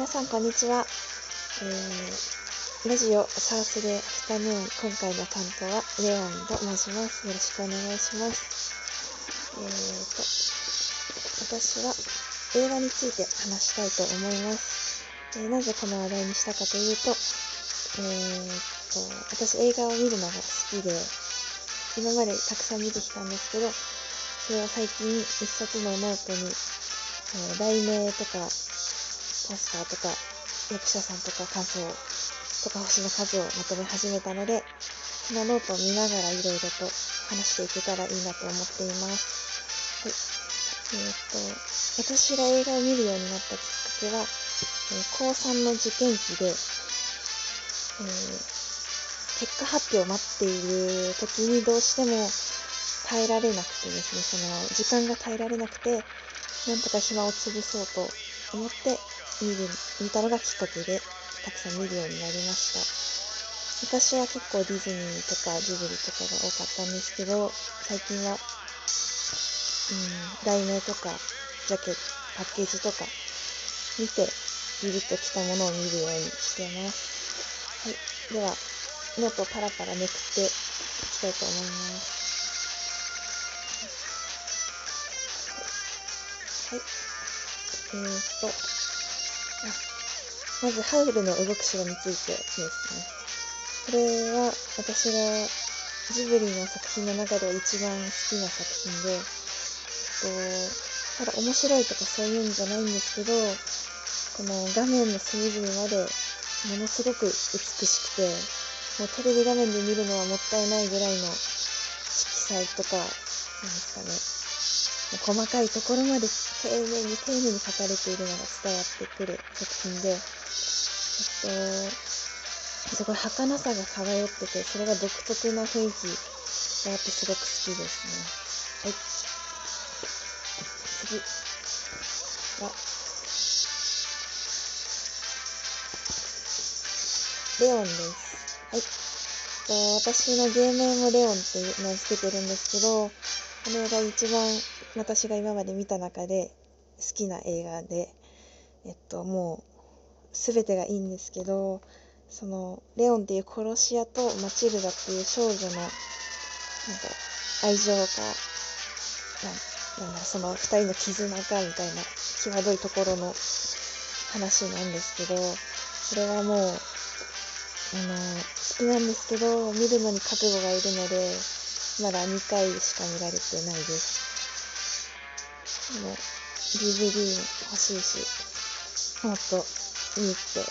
皆さんこんにちは、えー、ラジオ Thursday Afternoon 今回の担当はレオンと申します。よろしくお願いします。えーと私は映画について話したいと思います、えー、なぜこの話題にしたかというとえーと私映画を見るのが好きで今までたくさん見てきたんですけどそれを最近一冊のノートに、えー、題名とかポスターとか役者さんとか感想とか星の数をまとめ始めたのでそのノートを見ながらいろいろと話していけたらいいなと思っています。はいえー、っと私が映画を見るようになったきっかけは、えー、高3の受験期で、えー、結果発表を待っている時にどうしても耐えられなくてですねその時間が耐えられなくてなんとか暇を潰そうと思って見る見たのがきっかけでたくさん見るようになりました。私は結構ディズニーとかジブリとかが多かったんですけど最近は、うん、題名とかジャケットパッケージとか見てビビッときたものを見るようにしてます。はい。ではノートパラパラめくっていきたいと思います。はい。えーと、まず、ハウルの動く城についてですね。これは私がジブリの作品の中では一番好きな作品で、とただ面白いとかそういうんじゃないんですけど、この画面の隅々までものすごく美しくて、もうテレビ画面で見るのはもったいないぐらいの色彩とか、なんですかね、細かいところまで丁寧に丁寧に書かれているのが伝わってくる作品で、すごい儚さが漂ってて、それが独特な雰囲気があってすごく好きですね。はい。次は、レオンです。はい。と私の芸名もレオンっていう名付けてるんですけど、これが一番私が今まで見た中で好きな映画で、えっと、もう全てがいいんですけどそのレオンっていう殺し屋とマチルダっていう少女のなんか愛情かななんだその2人の絆かみたいな際どいところの話なんですけどそれはもうあの好きなんですけど見るのに覚悟がいるのでまだ2回しか見られてないです。も DVD 欲しいしもっとに行って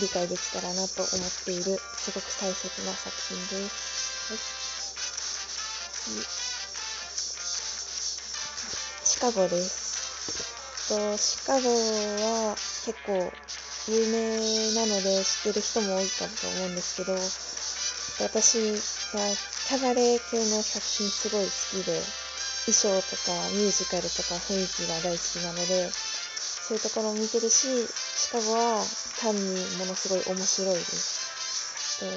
理解できたらなと思っているすごく大切な作品です。はい、シカゴです。とシカゴは結構有名なので知ってる人も多いかと思うんですけど私はキャバレー系の作品すごい好きで衣装とかミュージカルとか雰囲気が大好きなのでそういうところを見てるしシカゴは単にものすごい面白いです。で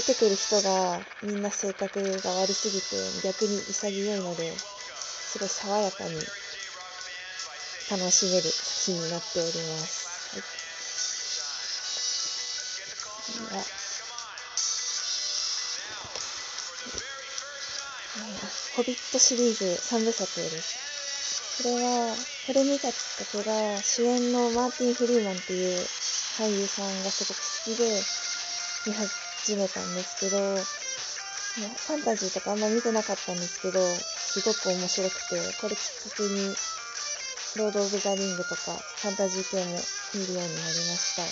出てくる人がみんな性格が悪すぎて逆に潔いのですごい爽やかに楽しめる作品になっております。はい、ホビットシリーズ3部作です。これは、これ見たきっかけが、主演のマーティン・フリーマンっていう俳優さんがすごく好きで見始めたんですけど、ファンタジーとかあんま見てなかったんですけど、すごく面白くて、これきっかけに、ロード・オブ・ザ・リングとか、ファンタジー系も見るようになりました。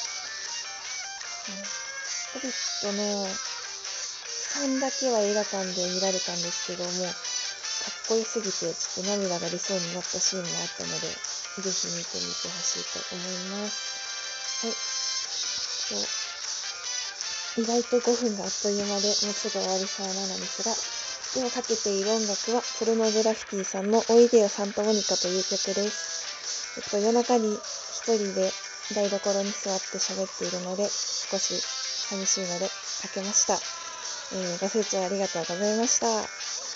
ホビットの3だけは映画館で見られたんですけども、こよすぎてちょっと涙が出そうになったシーンもあったので、ぜひ見てみてほしいと思います。はい。意外と5分があっという間でもうすぐ終わりそうなのですが、今かけている音楽はポルノグラフィティさんのおいでよサンタモニカという曲です。えっと、夜中に一人で台所に座って喋っているので、少し寂しいのでかけました。えー、ご清聴ありがとうございました。